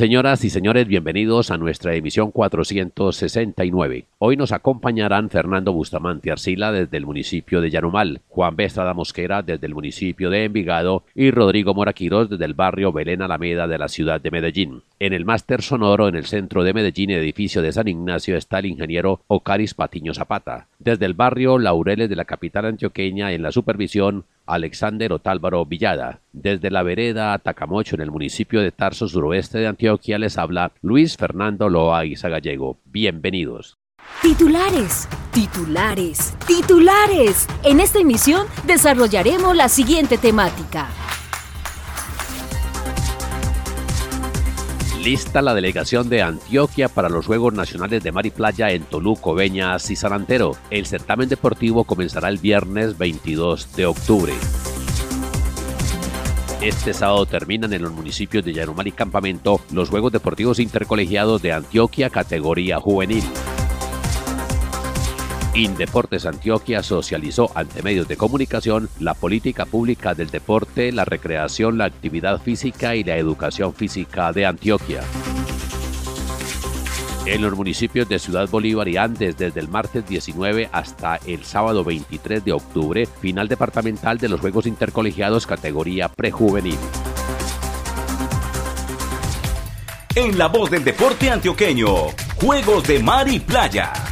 Señoras y señores, bienvenidos a nuestra emisión 469. Hoy nos acompañarán Fernando Bustamante Arcila desde el municipio de Llanumal, Juan B. Mosquera desde el municipio de Envigado y Rodrigo Moraquiros desde el barrio Belén Alameda de la ciudad de Medellín. En el máster sonoro en el centro de Medellín, edificio de San Ignacio, está el ingeniero Ocaris Patiño Zapata. Desde el barrio Laureles de la capital antioqueña, en la supervisión, Alexander Otálvaro Villada. Desde la vereda Tacamocho, en el municipio de Tarso, suroeste de Antioquia, les habla Luis Fernando Loaiza Gallego. Bienvenidos. Titulares, titulares, titulares. En esta emisión desarrollaremos la siguiente temática. Lista la delegación de Antioquia para los Juegos Nacionales de Mar y Playa en Toluco, Beñas y San Antero. El certamen deportivo comenzará el viernes 22 de octubre. Este sábado terminan en los municipios de Llanumal y Campamento los Juegos Deportivos Intercolegiados de Antioquia categoría juvenil. Indeportes Antioquia socializó ante medios de comunicación la política pública del deporte, la recreación, la actividad física y la educación física de Antioquia. En los municipios de Ciudad Bolívar y Andes desde el martes 19 hasta el sábado 23 de octubre, final departamental de los Juegos Intercolegiados categoría prejuvenil. En la voz del deporte antioqueño, Juegos de Mar y Playa.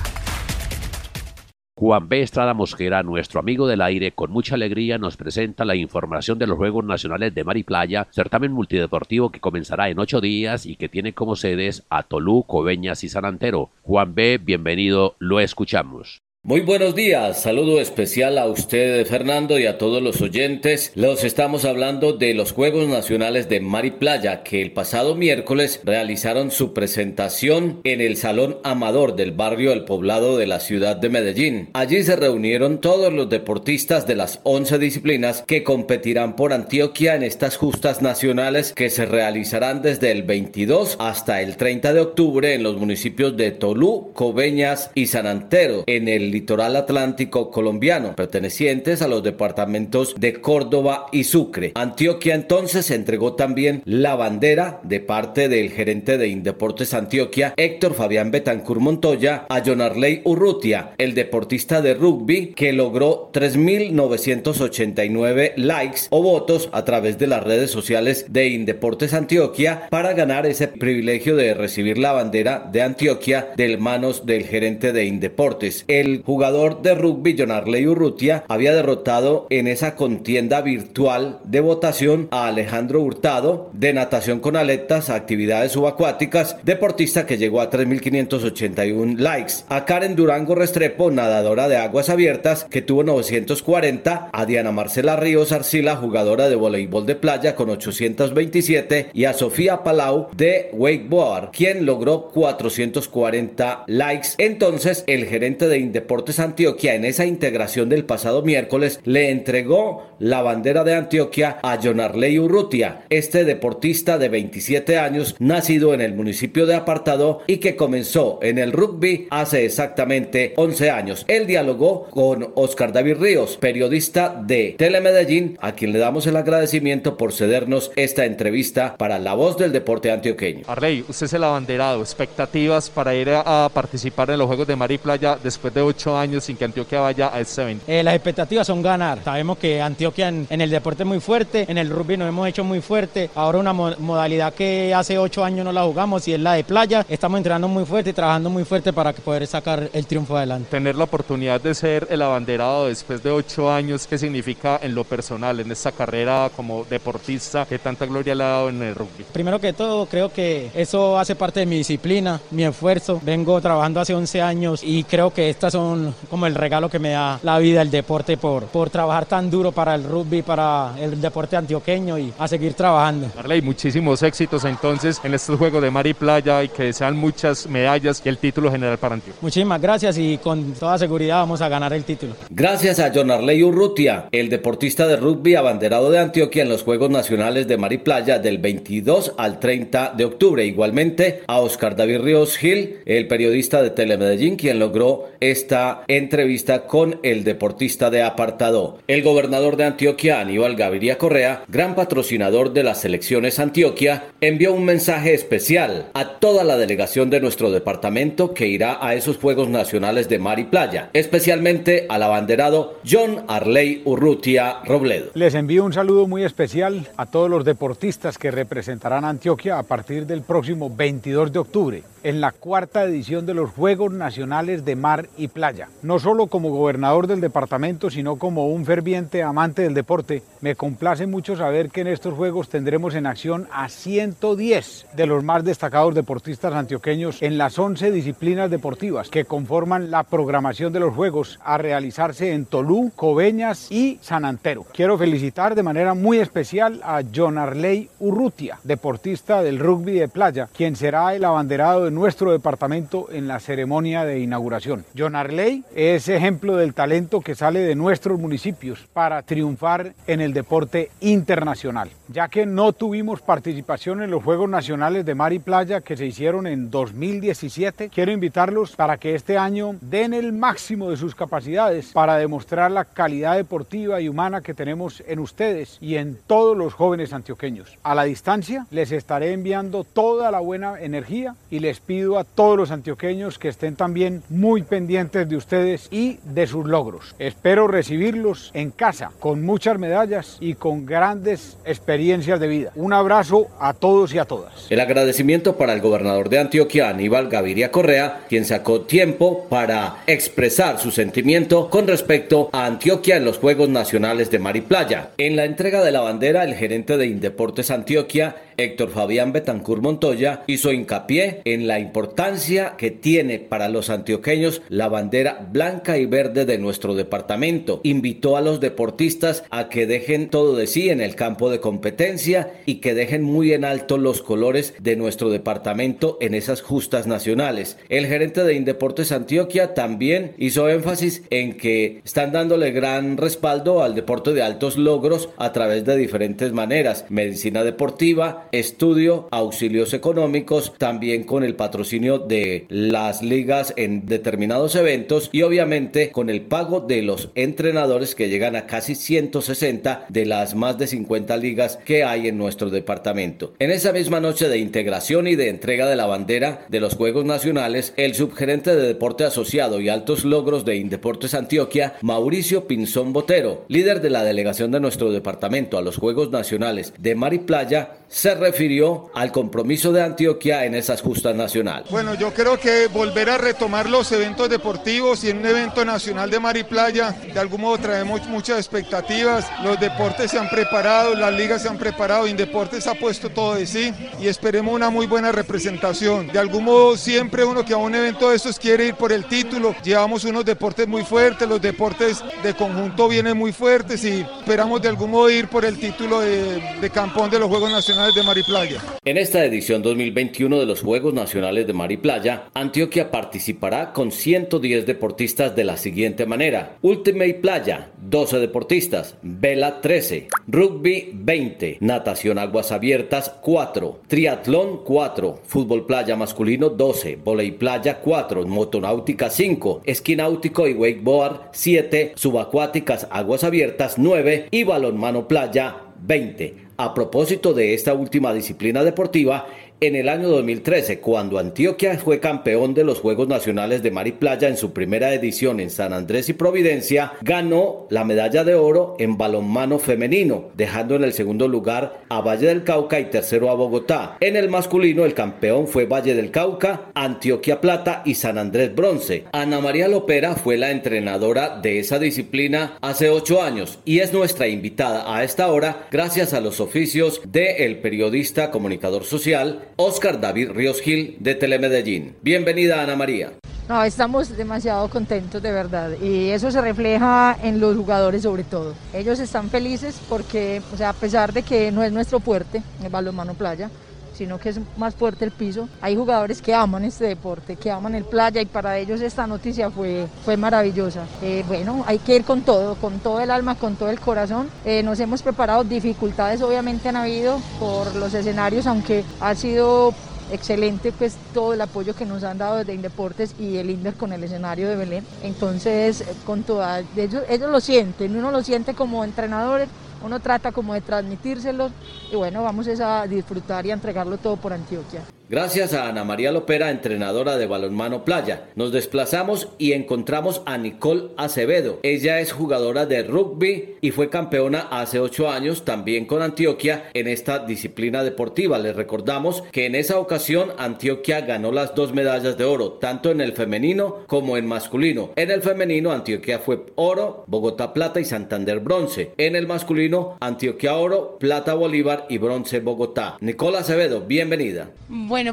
Juan B. Estrada Mosquera, nuestro amigo del aire, con mucha alegría nos presenta la información de los Juegos Nacionales de Mar y Playa, certamen multideportivo que comenzará en ocho días y que tiene como sedes a Tolú, Coveñas y San Antero. Juan B., bienvenido, lo escuchamos. Muy buenos días, saludo especial a usted Fernando y a todos los oyentes. Los estamos hablando de los Juegos Nacionales de Mar y Playa que el pasado miércoles realizaron su presentación en el Salón Amador del barrio El Poblado de la ciudad de Medellín. Allí se reunieron todos los deportistas de las 11 disciplinas que competirán por Antioquia en estas justas nacionales que se realizarán desde el 22 hasta el 30 de octubre en los municipios de Tolú, Coveñas y San Antero en el litoral atlántico colombiano, pertenecientes a los departamentos de Córdoba y Sucre. Antioquia entonces entregó también la bandera de parte del gerente de Indeportes Antioquia, Héctor Fabián Betancur Montoya, a Jonarley Urrutia, el deportista de rugby que logró 3.989 likes o votos a través de las redes sociales de Indeportes Antioquia para ganar ese privilegio de recibir la bandera de Antioquia de manos del gerente de Indeportes. El jugador de rugby Jonarley Urrutia había derrotado en esa contienda virtual de votación a Alejandro Hurtado de natación con aletas, actividades subacuáticas, deportista que llegó a 3.581 likes. A Karen Durango Restrepo, nadadora de aguas abiertas, que tuvo 940. A Diana Marcela Ríos Arcila, jugadora de voleibol de playa con 827. Y a Sofía Palau de wakeboard, quien logró 440 likes. Entonces, el gerente de Indeportes Antioquia en esa integración del pasado miércoles le entregó la bandera de Antioquia a Jonarley Urrutia, este deportista de 27 años, nacido en el municipio de Apartado y que comenzó en el rugby hace exactamente 11 años. Él dialogó con Oscar David Ríos, periodista de Telemedellín, a quien le damos el agradecimiento por cedernos esta entrevista para La Voz del Deporte Antioqueño. Arley, usted es el abanderado, expectativas para ir a, participar en los Juegos de Mar Playa después de ocho años sin que Antioquia vaya a este evento? Eh, las expectativas son ganar. Sabemos que Antioquia en, el deporte es muy fuerte, en el rugby nos hemos hecho muy fuerte. Ahora una modalidad que hace ocho años no la jugamos y es la de playa. Estamos entrenando muy fuerte y trabajando muy fuerte para poder sacar el triunfo adelante. Tener la oportunidad de ser el abanderado después de ocho años, ¿qué significa en lo personal, en esta carrera como deportista que tanta gloria le ha dado en el rugby? Primero que todo, creo que eso hace parte de mi disciplina, mi esfuerzo. Vengo trabajando hace 11 años y creo que estas son son como el regalo que me da la vida, el deporte, por, por trabajar tan duro para el rugby, para el deporte antioqueño y a seguir trabajando. Marley, muchísimos éxitos entonces en estos Juegos de Mar y Playa y que sean muchas medallas y el título general para Antioquia. Muchísimas gracias y con toda seguridad vamos a ganar el título. Gracias a John Arley Urrutia, el deportista de rugby abanderado de Antioquia en los Juegos Nacionales de Mar y Playa del 22 al 30 de octubre. Igualmente a Oscar David Ríos Gil, el periodista de Telemedellín, quien logró esta entrevista con el deportista de apartado. El gobernador de Antioquia, Aníbal Gaviria Correa, gran patrocinador de las selecciones Antioquia, envió un mensaje especial a toda la delegación de nuestro departamento que irá a esos Juegos Nacionales de Mar y Playa, especialmente al abanderado John Arley Urrutia Robledo. Les envío un saludo muy especial a todos los deportistas que representarán Antioquia a partir del próximo 22 de octubre en la cuarta edición de los Juegos Nacionales de Mar y Playa. No solo como gobernador del departamento, sino como un ferviente amante del deporte, me complace mucho saber que en estos Juegos tendremos en acción a 110 de los más destacados deportistas antioqueños en las 11 disciplinas deportivas que conforman la programación de los Juegos a realizarse en Tolú, Coveñas y San Antero. Quiero felicitar de manera muy especial a John Arley Urrutia, deportista del rugby de playa, quien será el abanderado de nuestro departamento en la ceremonia de inauguración. John Arley es ejemplo del talento que sale de nuestros municipios para triunfar en el deporte internacional. Ya que no tuvimos participación en los Juegos Nacionales de Mar y Playa que se hicieron en 2017, quiero invitarlos para que este año den el máximo de sus capacidades para demostrar la calidad deportiva y humana que tenemos en ustedes y en todos los jóvenes antioqueños. A la distancia les estaré enviando toda la buena energía y les pido a todos los antioqueños que estén también muy pendientes de ustedes y de sus logros. Espero recibirlos en casa con muchas medallas y con grandes experiencias de vida. Un abrazo a todos y a todas. El agradecimiento para el gobernador de Antioquia, Aníbal Gaviria Correa, quien sacó tiempo para expresar su sentimiento con respecto a Antioquia en los Juegos Nacionales de Mar y Playa. En la entrega de la bandera, el gerente de Indeportes Antioquia, Héctor Fabián Betancur Montoya, hizo hincapié en la importancia que tiene para los antioqueños la bandera blanca y verde de nuestro departamento. Invitó a los deportistas a que dejen todo de sí en el campo de competencia y que dejen muy en alto los colores de nuestro departamento en esas justas nacionales. El gerente de Indeportes Antioquia también hizo énfasis en que están dándole gran respaldo al deporte de altos logros a través de diferentes maneras, medicina deportiva, estudio, auxilios económicos, también con el patrocinio de las ligas en determinados eventos y obviamente con el pago de los entrenadores que llegan a casi 160 de las más de 50 ligas que hay en nuestro departamento. En esa misma noche de integración y de entrega de la bandera de los Juegos Nacionales, el subgerente de deporte asociado y altos logros de Indeportes Antioquia, Mauricio Pinzón Botero, líder de la delegación de nuestro departamento a los Juegos Nacionales de Mar y Playa, se refirió al compromiso de Antioquia en esas justas nacionales. Bueno, yo creo que volver a retomar los eventos deportivos y en un evento nacional de mar y playa, de algún modo traemos muchas expectativas. Los deportes se han preparado, las ligas se han preparado, Indeportes ha puesto todo de sí y esperemos una muy buena representación. De algún modo, siempre uno que a un evento de estos quiere ir por el título. Llevamos unos deportes muy fuertes, los deportes de conjunto vienen muy fuertes y esperamos de algún modo ir por el título de, de campeón de los Juegos Nacionales de Mar y Playa. En esta edición 2021 de los Juegos Nacionales de Mar y Playa, Antioquia participará con 110 deportistas de la siguiente manera. Ultimate Playa, 12 deportistas. Vela, 13. Rugby, 20. Natación Aguas Abiertas, 4. Triatlón, 4. Fútbol Playa masculino, 12. Volei Playa, 4. Motonáutica, 5. Esquí náutico y wakeboard, 7. Subacuáticas Aguas Abiertas, 9. Y balonmano playa, 20. A propósito de esta última disciplina deportiva, en el año 2013, cuando Antioquia fue campeón de los Juegos Nacionales de Mar y Playa en su primera edición en San Andrés y Providencia, ganó la medalla de oro en balonmano femenino, dejando en el segundo lugar a Valle del Cauca y tercero a Bogotá. En el masculino, el campeón fue Valle del Cauca, Antioquia Plata y San Andrés Bronce. Ana María Lopera fue la entrenadora de esa disciplina hace ocho años y es nuestra invitada a esta hora gracias a los oficios del periodista comunicador social Oscar David Ríos Gil de Telemedellín. Bienvenida Ana María. No, estamos demasiado contentos de verdad y eso se refleja en los jugadores sobre todo. Ellos están felices porque, o sea, a pesar de que no es nuestro fuerte, el balonmano playa, sino que es más fuerte el piso. Hay jugadores que aman este deporte, que aman el playa y para ellos esta noticia fue, fue maravillosa. Eh, bueno, hay que ir con todo, con todo el alma, con todo el corazón. Eh, nos hemos preparado, dificultades obviamente han habido por los escenarios, aunque ha sido excelente pues todo el apoyo que nos han dado desde Indeportes y el Inder con el escenario de Belén. Entonces, con toda, ellos, ellos lo sienten, uno lo siente como entrenadores uno trata como de transmitírselo y bueno, vamos a disfrutar y a entregarlo todo por Antioquia. Gracias a Ana María Lopera, entrenadora de balonmano playa. Nos desplazamos y encontramos a Nicole Acevedo. Ella es jugadora de rugby y fue campeona hace ocho años también con Antioquia en esta disciplina deportiva. Les recordamos que en esa ocasión Antioquia ganó las dos medallas de oro, tanto en el femenino como en masculino. En el femenino Antioquia fue oro, Bogotá plata y Santander bronce. En el masculino Antioquia oro, plata Bolívar y bronce Bogotá. Nicole Acevedo, bienvenida.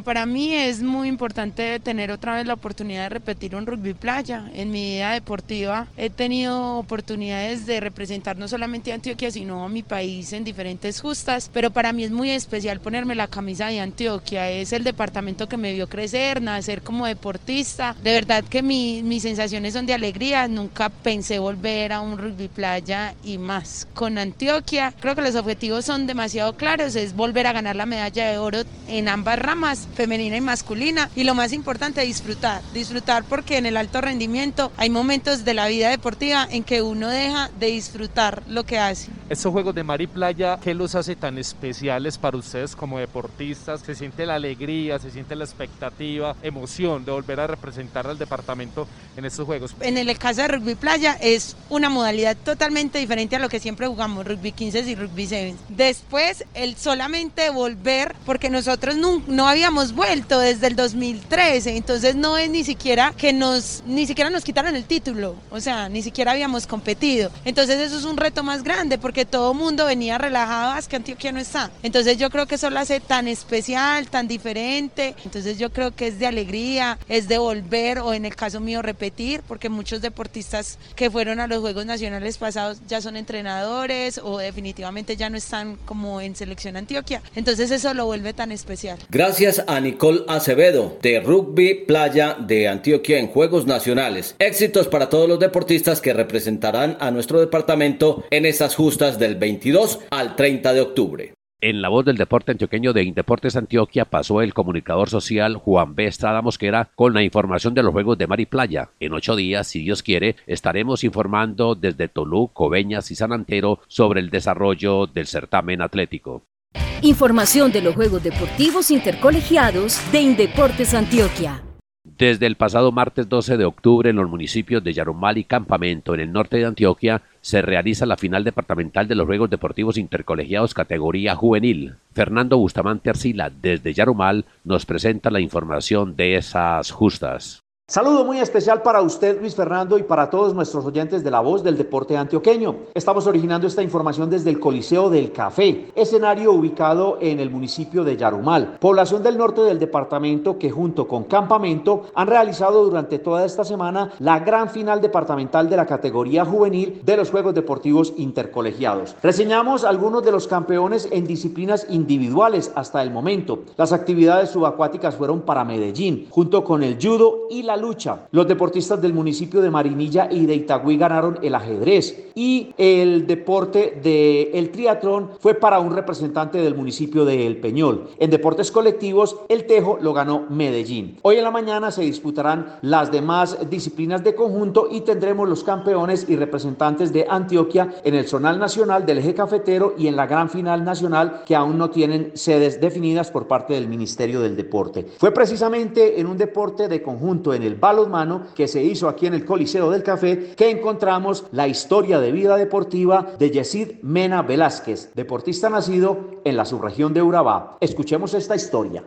Para mí es muy importante tener otra vez la oportunidad de repetir un rugby playa. En mi vida deportiva he tenido oportunidades de representar no solamente a Antioquia, sino a mi país en diferentes justas, pero para mí es muy especial ponerme la camisa de Antioquia. Es el departamento que me vio crecer, nacer como deportista. De verdad que mis sensaciones son de alegría. Nunca pensé volver a un rugby playa y más. Con Antioquia creo que los objetivos son demasiado claros. Es volver a ganar la medalla de oro en ambas ramas femenina y masculina. Y lo más importante, disfrutar. Disfrutar porque en el alto rendimiento hay momentos de la vida deportiva en que uno deja de disfrutar lo que hace. Estos Juegos de Mar y Playa, ¿qué los hace tan especiales para ustedes como deportistas? ¿Se siente la alegría, se siente la expectativa, emoción de volver a representar al departamento en estos Juegos? En el caso de Rugby Playa es una modalidad totalmente diferente a lo que siempre jugamos, Rugby 15 y Rugby 7. Después, el solamente volver, porque nosotros no, no habíamos vuelto desde el 2013, entonces no es ni siquiera que nos, ni siquiera nos quitaron el título, o sea, ni siquiera habíamos competido. Entonces eso es un reto más grande porque todo el mundo venía relajado, es que Antioquia no está. Entonces yo creo que eso lo hace tan especial, tan diferente. Entonces yo creo que es de alegría, es de volver o en el caso mío repetir, porque muchos deportistas que fueron a los Juegos Nacionales pasados ya son entrenadores o definitivamente ya no están como en selección Antioquia. Entonces eso lo vuelve tan especial. Gracias a Nicole Acevedo de Rugby Playa de Antioquia en Juegos Nacionales. Éxitos para todos los deportistas que representarán a nuestro departamento en esas justas del 22 al 30 de octubre. En la voz del deporte antioqueño de Indeportes Antioquia pasó el comunicador social Juan B. Estrada Mosquera con la información de los Juegos de Mar y Playa. En ocho días, si Dios quiere, estaremos informando desde Tolú, Coveñas y San Antero sobre el desarrollo del certamen atlético. Información de los Juegos Deportivos Intercolegiados de Indeportes Antioquia. Desde el pasado martes 12 de octubre en los municipios de Yarumal y Campamento en el norte de Antioquia se realiza la final departamental de los Juegos Deportivos Intercolegiados categoría juvenil. Fernando Bustamante Arcila desde Yarumal nos presenta la información de esas justas. Saludo muy especial para usted, Luis Fernando, y para todos nuestros oyentes de la voz del deporte antioqueño. Estamos originando esta información desde el Coliseo del Café, escenario ubicado en el municipio de Yarumal, población del norte del departamento que junto con Campamento han realizado durante toda esta semana la gran final departamental de la categoría juvenil de los Juegos Deportivos Intercolegiados. Reseñamos algunos de los campeones en disciplinas individuales hasta el momento. Las actividades subacuáticas fueron para Medellín, junto con el judo y la lucha. Los deportistas del municipio de Marinilla y de Itagüí ganaron el ajedrez y el deporte del el triatlón fue para un representante del municipio de El Peñol. En deportes colectivos, el tejo lo ganó Medellín. Hoy en la mañana se disputarán las demás disciplinas de conjunto y tendremos los campeones y representantes de Antioquia en el zonal nacional del eje cafetero y en la gran final nacional que aún no tienen sedes definidas por parte del Ministerio del Deporte. Fue precisamente en un deporte de conjunto en el balonmano que se hizo aquí en el Coliseo del Café que encontramos la historia de vida deportiva de Yesid Mena Velázquez, deportista nacido en la subregión de Urabá. Escuchemos esta historia.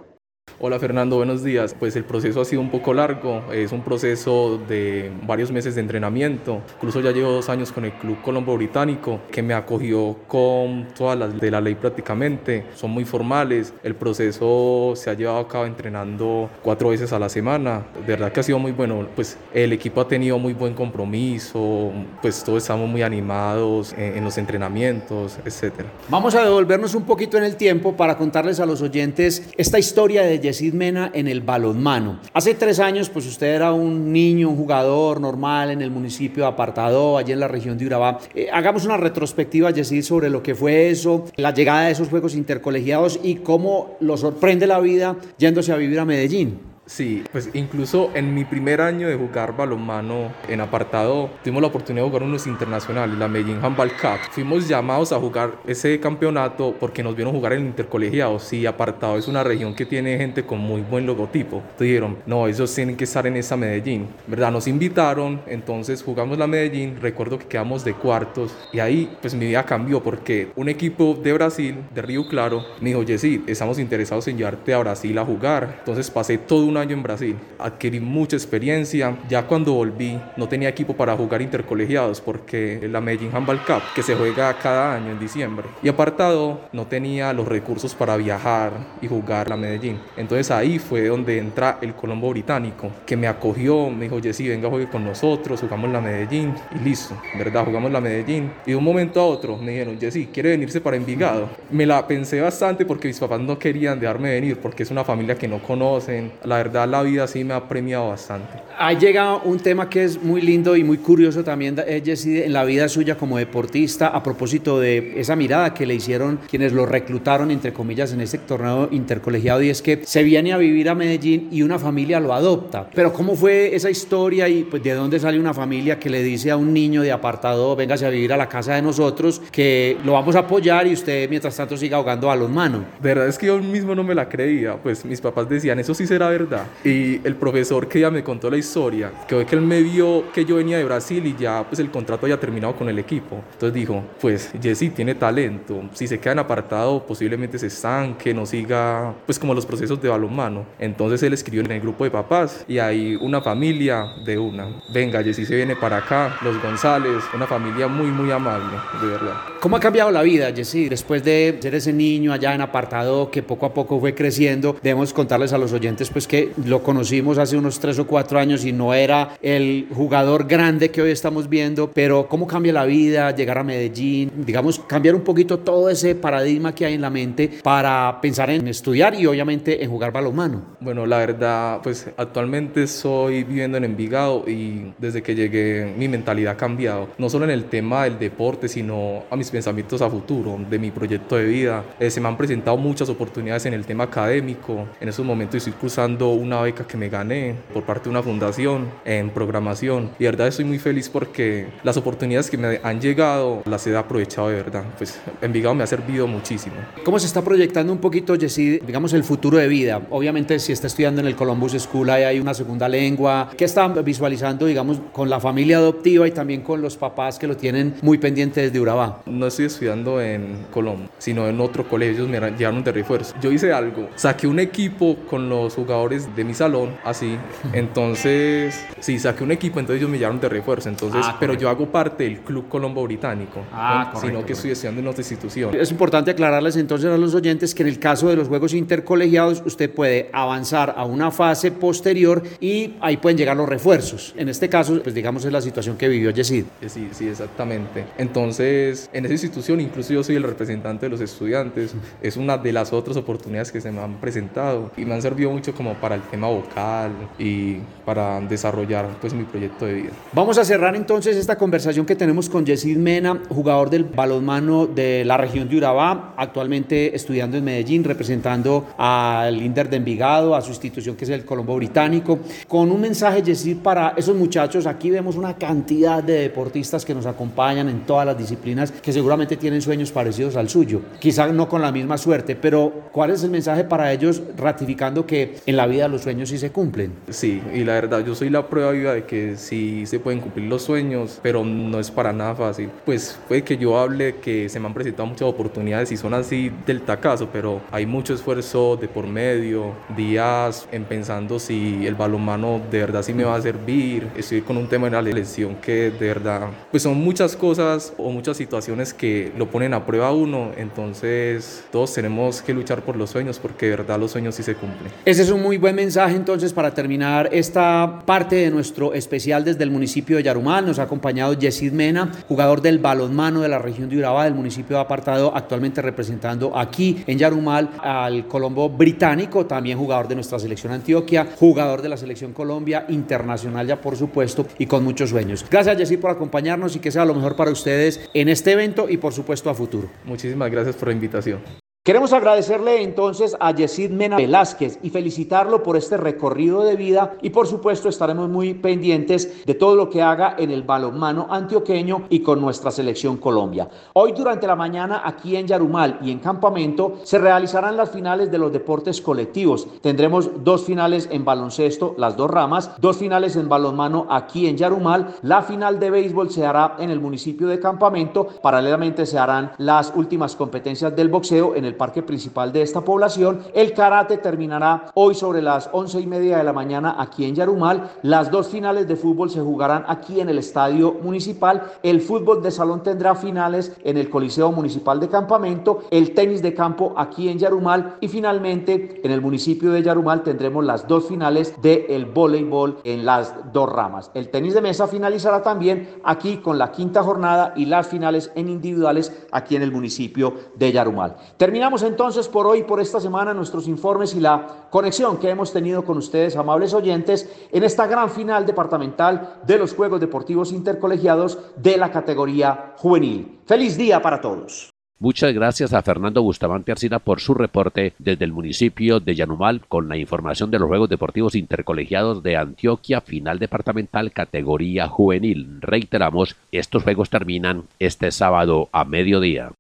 Hola Fernando, buenos días. Pues el proceso ha sido un poco largo, es un proceso de varios meses de entrenamiento. Incluso ya llevo dos años con el Club Colombo Británico, que me acogió con todas las de la ley prácticamente. Son muy formales. El proceso se ha llevado a cabo entrenando cuatro veces a la semana. De verdad que ha sido muy bueno. Pues el equipo ha tenido muy buen compromiso, pues todos estamos muy animados en, en los entrenamientos, etcétera. Vamos a devolvernos un poquito en el tiempo para contarles a los oyentes esta historia de Yesid Mena en el balonmano. Hace tres años, pues usted era un niño, un jugador normal en el municipio de Apartado, allí en la región de Urabá. Eh, hagamos una retrospectiva, Yesid, sobre lo que fue eso, la llegada de esos juegos intercolegiados y cómo lo sorprende la vida yéndose a vivir a Medellín. Sí, pues incluso en mi primer año de jugar balonmano en apartado, tuvimos la oportunidad de jugar unos internacionales, la Medellín Handball Cup. Fuimos llamados a jugar ese campeonato porque nos vieron jugar en el intercolegiado. Sí, apartado es una región que tiene gente con muy buen logotipo. Entonces dijeron, no, ellos tienen que estar en esa Medellín. ¿Verdad? Nos invitaron, entonces jugamos la Medellín. Recuerdo que quedamos de cuartos y ahí pues mi vida cambió porque un equipo de Brasil, de Río Claro, me dijo, Jessy, estamos interesados en llevarte a Brasil a jugar. Entonces pasé todo un año en Brasil. Adquirí mucha experiencia. Ya cuando volví no tenía equipo para jugar intercolegiados porque la Medellín Handball Cup, que se juega cada año en diciembre. Y apartado, no tenía los recursos para viajar y jugar la Medellín. Entonces ahí fue donde entra el Colombo Británico, que me acogió, me dijo, Jessy, venga, juegue con nosotros, jugamos la Medellín. Y listo, ¿verdad? Jugamos la Medellín. Y de un momento a otro me dijeron, Jessy, ¿quiere venirse para Envigado? Me la pensé bastante porque mis papás no querían dejarme venir porque es una familia que no conocen. La verdad, la vida sí me ha premiado bastante. Ahí llega un tema que es muy lindo y muy curioso también, eh, Jessy, en la vida suya como deportista, a propósito de esa mirada que le hicieron quienes lo reclutaron, entre comillas, en este torneo intercolegiado, y es que se viene a vivir a Medellín y una familia lo adopta. Pero ¿cómo fue esa historia y pues, de dónde sale una familia que le dice a un niño de apartado, véngase a vivir a la casa de nosotros, que lo vamos a apoyar y usted mientras tanto siga ahogando a los manos? Verdad es que yo mismo no me la creía, pues mis papás decían, eso sí será verdad. Y el profesor que ya me contó la historia, que hoy que él me vio que yo venía de Brasil y ya pues el contrato había terminado con el equipo. Entonces dijo, pues Jesse tiene talento, si se queda en apartado posiblemente se estanque, no siga pues como los procesos de balonmano. Entonces él escribió en el grupo de papás y hay una familia de una. Venga, Jesse se viene para acá, los González, una familia muy muy amable, de verdad. ¿Cómo ha cambiado la vida, Jesse? Después de ser ese niño allá en apartado que poco a poco fue creciendo, debemos contarles a los oyentes pues que lo conocimos hace unos tres o cuatro años y no era el jugador grande que hoy estamos viendo, pero cómo cambia la vida, llegar a Medellín, digamos, cambiar un poquito todo ese paradigma que hay en la mente para pensar en estudiar y obviamente en jugar balonmano. Bueno, la verdad, pues actualmente estoy viviendo en Envigado y desde que llegué mi mentalidad ha cambiado, no solo en el tema del deporte, sino a mis pensamientos a futuro, de mi proyecto de vida. Eh, se me han presentado muchas oportunidades en el tema académico, en estos momentos estoy cursando una beca que me gané por parte de una fundación en programación. Y de verdad estoy muy feliz porque las oportunidades que me han llegado las he aprovechado de verdad. Pues Envigado me ha servido muchísimo. ¿Cómo se está proyectando un poquito, Jessy, digamos, el futuro de vida? Obviamente, si está estudiando en el Columbus School, ahí hay una segunda lengua. ¿Qué está visualizando, digamos, con la familia adoptiva y también con los papás que lo tienen muy pendiente desde Urabá? No estoy estudiando en Colombia, sino en otro colegio. Ellos me llevaron de refuerzo. Yo hice algo. Saqué un equipo con los jugadores de mi salón, así. Entonces, sí, saqué un equipo, entonces ellos me llevaron de refuerzo. Entonces, Ah, pero yo hago parte del Club Colombo Británico, Ah, ¿no? correcto, sino que estoy estudiando en otra institución. Es importante aclararles entonces a los oyentes que en el caso de los juegos intercolegiados usted puede avanzar a una fase posterior y ahí pueden llegar los refuerzos. En este caso, pues digamos es la situación que vivió Yesid. Sí, sí, exactamente. Entonces, en esa institución, incluso yo soy el representante de los estudiantes. Es una de las otras oportunidades que se me han presentado y me han servido mucho como para el tema vocal y para desarrollar pues mi proyecto de vida. Vamos a cerrar entonces esta conversación que tenemos con Yesid Mena, jugador del balonmano de la región de Urabá, actualmente estudiando en Medellín, representando al Inder de Envigado, a su institución que es el Colombo Británico, con un mensaje, Yesid, para esos muchachos. Aquí vemos una cantidad de deportistas que nos acompañan en todas las disciplinas, que seguramente tienen sueños parecidos al suyo. Quizá no con la misma suerte, pero ¿cuál es el mensaje para ellos ratificando que en la vida vida los sueños sí se cumplen. Sí, y la verdad yo soy la prueba viva de que sí se pueden cumplir los sueños, pero no es para nada fácil. Pues puede que yo hable que se me han presentado muchas oportunidades y son así del tacazo, pero hay mucho esfuerzo de por medio, días en pensando si el balonmano de verdad sí me va a servir. Estoy con un tema en la elección que de verdad, pues son muchas cosas o muchas situaciones que lo ponen a prueba a uno, entonces todos tenemos que luchar por los sueños porque de verdad los sueños sí se cumplen. Ese es un muy buen mensaje entonces para terminar esta parte de nuestro especial desde el municipio de Yarumal. Nos ha acompañado Yesid Mena, jugador del balonmano de la región de Urabá, del municipio de Apartado, actualmente representando aquí en Yarumal al Colombo británico, también jugador de nuestra selección Antioquia, jugador de la selección Colombia, internacional ya por supuesto y con muchos sueños. Gracias Yesid por acompañarnos y que sea lo mejor para ustedes en este evento y por supuesto a futuro. Muchísimas gracias por la invitación. Queremos agradecerle entonces a Yesid Mena Velázquez y felicitarlo por este recorrido de vida y por supuesto estaremos muy pendientes de todo lo que haga en el balonmano antioqueño y con nuestra selección Colombia. Hoy durante la mañana aquí en Yarumal y en Campamento se realizarán las finales de los deportes colectivos. Tendremos dos finales en baloncesto, las dos ramas, dos finales en balonmano aquí en Yarumal. La final de béisbol se hará en el municipio de Campamento. Paralelamente se harán las últimas competencias del boxeo en el parque principal de esta población. El karate terminará hoy sobre las once y media de la mañana aquí en Yarumal. Las dos finales de fútbol se jugarán aquí en el estadio municipal. El fútbol de salón tendrá finales en el Coliseo Municipal de Campamento. El tenis de campo aquí en Yarumal. Y finalmente en el municipio de Yarumal tendremos las dos finales del el voleibol en las dos ramas. El tenis de mesa finalizará también aquí con la quinta jornada y las finales en individuales aquí en el municipio de Yarumal. Terminamos entonces por hoy, por esta semana, nuestros informes y la conexión que hemos tenido con ustedes, amables oyentes, en esta gran final departamental de los Juegos Deportivos Intercolegiados de la categoría juvenil. Feliz día para todos. Muchas gracias a Fernando Bustamante Arcina por su reporte desde el municipio de Yanumal con la información de los Juegos Deportivos Intercolegiados de Antioquia, final departamental categoría juvenil. Reiteramos, estos juegos terminan este sábado a mediodía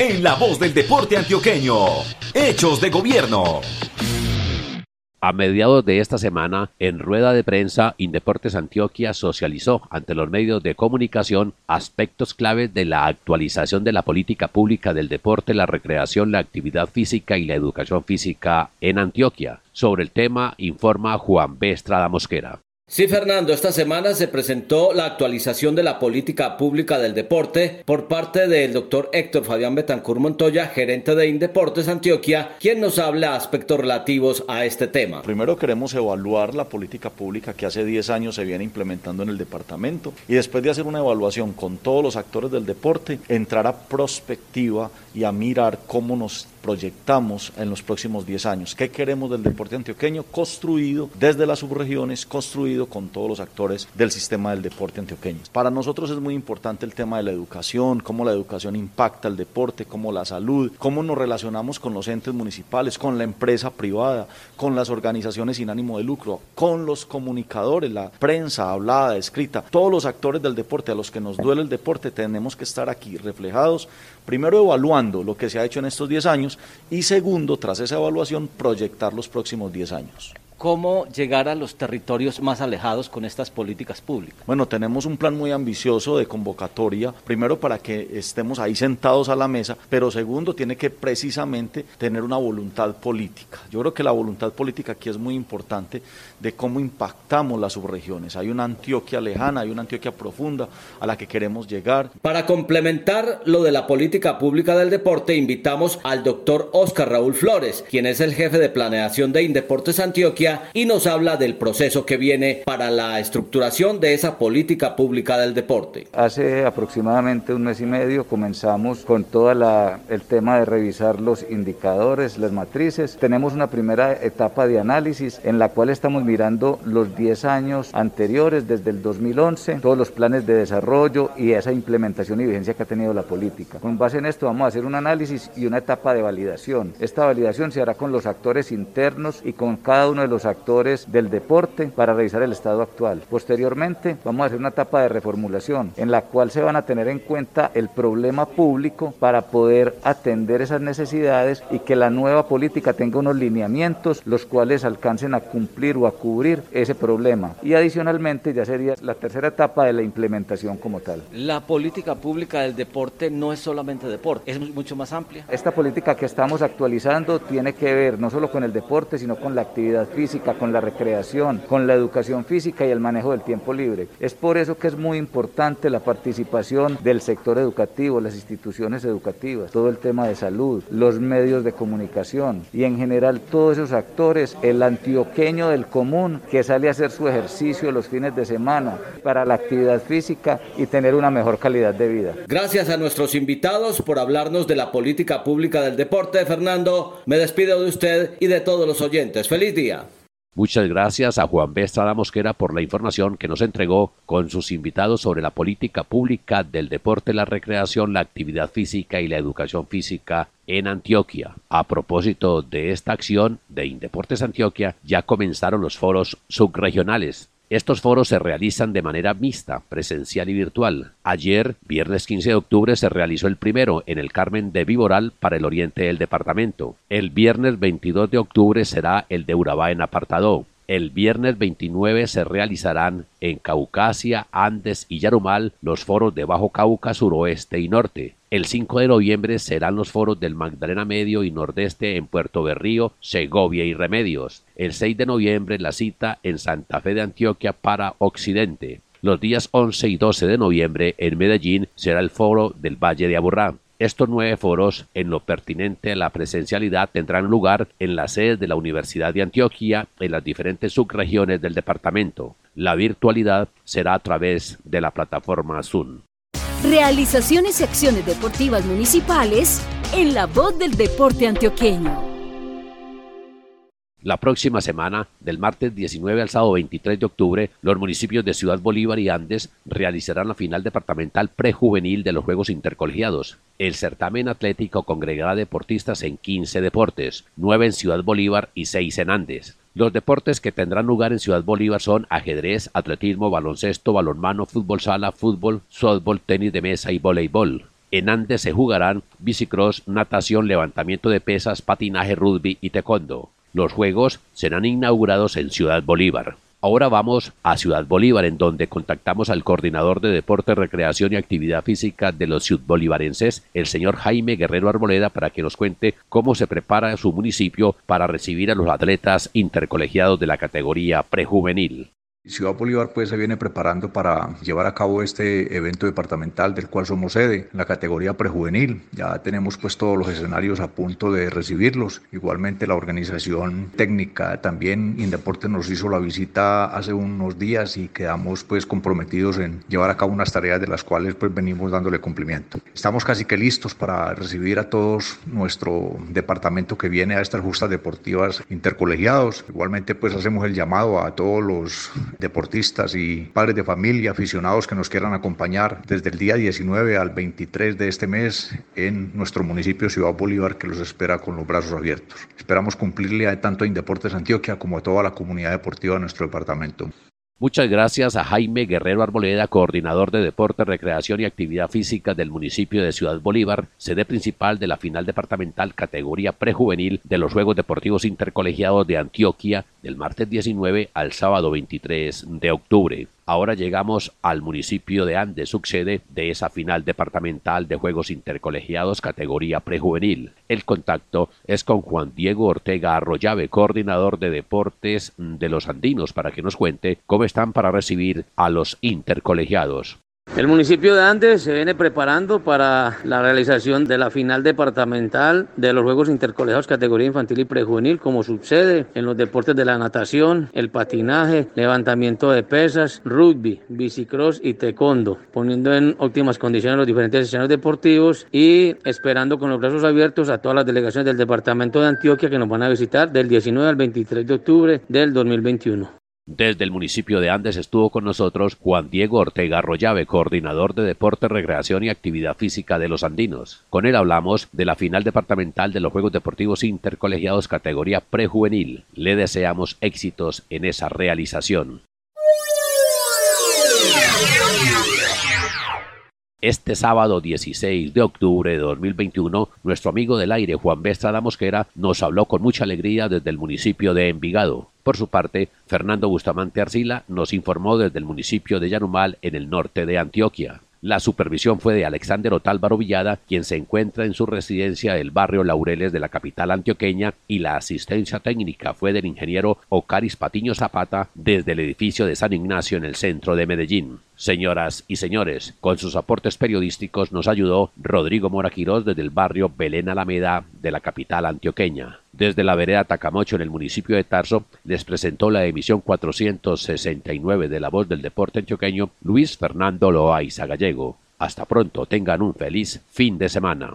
en la voz del deporte antioqueño. Hechos de gobierno. A mediados de esta semana, en rueda de prensa, Indeportes Antioquia socializó ante los medios de comunicación aspectos claves de la actualización de la política pública del deporte, la recreación, la actividad física y la educación física en Antioquia. Sobre el tema informa Juan B. Estrada Mosquera. Sí, Fernando, esta semana se presentó la actualización de la política pública del deporte por parte del doctor Héctor Fabián Betancur Montoya, gerente de Indeportes Antioquia, quien nos habla aspectos relativos a este tema. Primero queremos evaluar la política pública que hace 10 años se viene implementando en el departamento y después de hacer una evaluación con todos los actores del deporte, entrar a prospectiva y a mirar cómo nos proyectamos en los próximos 10 años. ¿Qué queremos del deporte antioqueño? Construido desde las subregiones, construido con todos los actores del sistema del deporte antioqueño. Para nosotros es muy importante el tema de la educación, cómo la educación impacta el deporte, cómo la salud, cómo nos relacionamos con los entes municipales, con la empresa privada, con las organizaciones sin ánimo de lucro, con los comunicadores, la prensa hablada, escrita, todos los actores del deporte a los que nos duele el deporte tenemos que estar aquí reflejados, primero evaluando lo que se ha hecho en estos 10 años y segundo, tras esa evaluación, proyectar los próximos 10 años cómo llegar a los territorios más alejados con estas políticas públicas? Bueno, tenemos un plan muy ambicioso de convocatoria, primero para que estemos ahí sentados a la mesa, pero segundo tiene que precisamente tener una voluntad política. Yo creo que la voluntad política aquí es muy importante de cómo impactamos las subregiones. Hay una Antioquia lejana, hay una Antioquia profunda a la que queremos llegar. Para complementar lo de la política pública del deporte, invitamos al doctor Oscar Raúl Flores, quien es el jefe de planeación de Indeportes Antioquia y nos habla del proceso que viene para la estructuración de esa política pública del deporte. Hace aproximadamente un mes y medio comenzamos con todo el tema de revisar los indicadores, las matrices. Tenemos una primera etapa de análisis en la cual estamos mirando los 10 años anteriores, desde el 2011, todos los planes de desarrollo y esa implementación y vigencia que ha tenido la política. Con base en esto vamos a hacer un análisis y una etapa de validación. Esta validación se hará con los actores internos y con cada uno de los los actores del deporte para revisar el estado actual. Posteriormente vamos a hacer una etapa de reformulación en la cual se van a tener en cuenta el problema público para poder atender esas necesidades y que la nueva política tenga unos lineamientos los cuales alcancen a cumplir o a cubrir ese problema. Y adicionalmente ya sería la tercera etapa de la implementación como tal. La política pública del deporte no es solamente deporte, es mucho más amplia. Esta política que estamos actualizando tiene que ver no solo con el deporte, sino con la actividad física, con la recreación, con la educación física y el manejo del tiempo libre. Es por eso que es muy importante la participación del sector educativo, las instituciones educativas, todo el tema de salud, los medios de comunicación y en general todos esos actores, el antioqueño del común que sale a hacer su ejercicio los fines de semana para la actividad física y tener una mejor calidad de vida. Gracias a nuestros invitados por hablarnos de la política pública del deporte, Fernando. Me despido de usted y de todos los oyentes. Feliz día. Muchas gracias a Juan B. Estrada Mosquera por la información que nos entregó con sus invitados sobre la política pública del deporte, la recreación, la actividad física y la educación física en Antioquia. A propósito de esta acción de Indeportes Antioquia, ya comenzaron los foros subregionales estos foros se realizan de manera mixta, presencial y virtual. Ayer, viernes 15 de octubre, se realizó el primero en el Carmen de Viboral para el oriente del departamento. El viernes 22 de octubre será el de Urabá en Apartado. El viernes 29 se realizarán en Caucasia, Andes y Yarumal los foros de Bajo Cauca, Suroeste y Norte. El 5 de noviembre serán los foros del Magdalena Medio y Nordeste en Puerto Berrío, Segovia y Remedios. El 6 de noviembre la cita en Santa Fe de Antioquia para Occidente. Los días 11 y 12 de noviembre en Medellín será el foro del Valle de Aburrá. Estos nueve foros, en lo pertinente a la presencialidad, tendrán lugar en las sedes de la Universidad de Antioquia en las diferentes subregiones del departamento. La virtualidad será a través de la plataforma Zoom. Realizaciones y acciones deportivas municipales en la voz del deporte antioqueño. La próxima semana, del martes 19 al sábado 23 de octubre, los municipios de Ciudad Bolívar y Andes realizarán la final departamental prejuvenil de los Juegos Intercolegiados. El certamen atlético congregará deportistas en 15 deportes, 9 en Ciudad Bolívar y 6 en Andes. Los deportes que tendrán lugar en Ciudad Bolívar son ajedrez, atletismo, baloncesto, balonmano, fútbol sala, fútbol, softball, tenis de mesa y voleibol. En Andes se jugarán bicicross, natación, levantamiento de pesas, patinaje, rugby y taekwondo. Los Juegos serán inaugurados en Ciudad Bolívar. Ahora vamos a Ciudad Bolívar, en donde contactamos al coordinador de Deporte, Recreación y Actividad Física de los Ciudad Bolivarenses, el señor Jaime Guerrero Arboleda, para que nos cuente cómo se prepara su municipio para recibir a los atletas intercolegiados de la categoría prejuvenil. Ciudad Bolívar pues se viene preparando para llevar a cabo este evento departamental del cual somos sede, la categoría prejuvenil. Ya tenemos pues todos los escenarios a punto de recibirlos. Igualmente la organización técnica también Indeporte nos hizo la visita hace unos días y quedamos pues comprometidos en llevar a cabo unas tareas de las cuales pues venimos dándole cumplimiento. Estamos casi que listos para recibir a todos nuestro departamento que viene a estas justas deportivas intercolegiados. Igualmente pues hacemos el llamado a todos los deportistas y padres de familia, aficionados que nos quieran acompañar desde el día 19 al 23 de este mes en nuestro municipio Ciudad Bolívar que los espera con los brazos abiertos. Esperamos cumplirle a tanto a Indeportes Antioquia como a toda la comunidad deportiva de nuestro departamento. Muchas gracias a Jaime Guerrero Arboleda, coordinador de Deporte, Recreación y Actividad Física del municipio de Ciudad Bolívar, sede principal de la final departamental categoría prejuvenil de los Juegos Deportivos Intercolegiados de Antioquia del martes 19 al sábado 23 de octubre. Ahora llegamos al municipio de Andes, sucede de esa final departamental de Juegos Intercolegiados categoría prejuvenil. El contacto es con Juan Diego Ortega Arroyave, coordinador de deportes de los andinos, para que nos cuente cómo están para recibir a los intercolegiados. El municipio de Andes se viene preparando para la realización de la final departamental de los Juegos Intercolegiados categoría infantil y prejuvenil, como sucede en los deportes de la natación, el patinaje, levantamiento de pesas, rugby, bicicross y taekwondo, poniendo en óptimas condiciones los diferentes escenarios deportivos y esperando con los brazos abiertos a todas las delegaciones del departamento de Antioquia que nos van a visitar del 19 al 23 de octubre del 2021. Desde el municipio de Andes estuvo con nosotros Juan Diego Ortega Arroyave, coordinador de Deporte, Recreación y Actividad Física de los Andinos. Con él hablamos de la final departamental de los Juegos Deportivos Intercolegiados categoría prejuvenil. Le deseamos éxitos en esa realización. Este sábado 16 de octubre de 2021, nuestro amigo del aire Juan B. Mosquera nos habló con mucha alegría desde el municipio de Envigado. Por su parte, Fernando Bustamante Arcila nos informó desde el municipio de Yanumal en el norte de Antioquia. La supervisión fue de Alexander Otálvaro Villada, quien se encuentra en su residencia del barrio Laureles de la capital antioqueña, y la asistencia técnica fue del ingeniero Ocaris Patiño Zapata desde el edificio de San Ignacio en el centro de Medellín. Señoras y señores, con sus aportes periodísticos nos ayudó Rodrigo Moraquirós desde el barrio Belén Alameda de la capital antioqueña. Desde la vereda Tacamocho en el municipio de Tarso les presentó la emisión 469 de La Voz del Deporte Antioqueño Luis Fernando Loaiza Gallego. Hasta pronto, tengan un feliz fin de semana.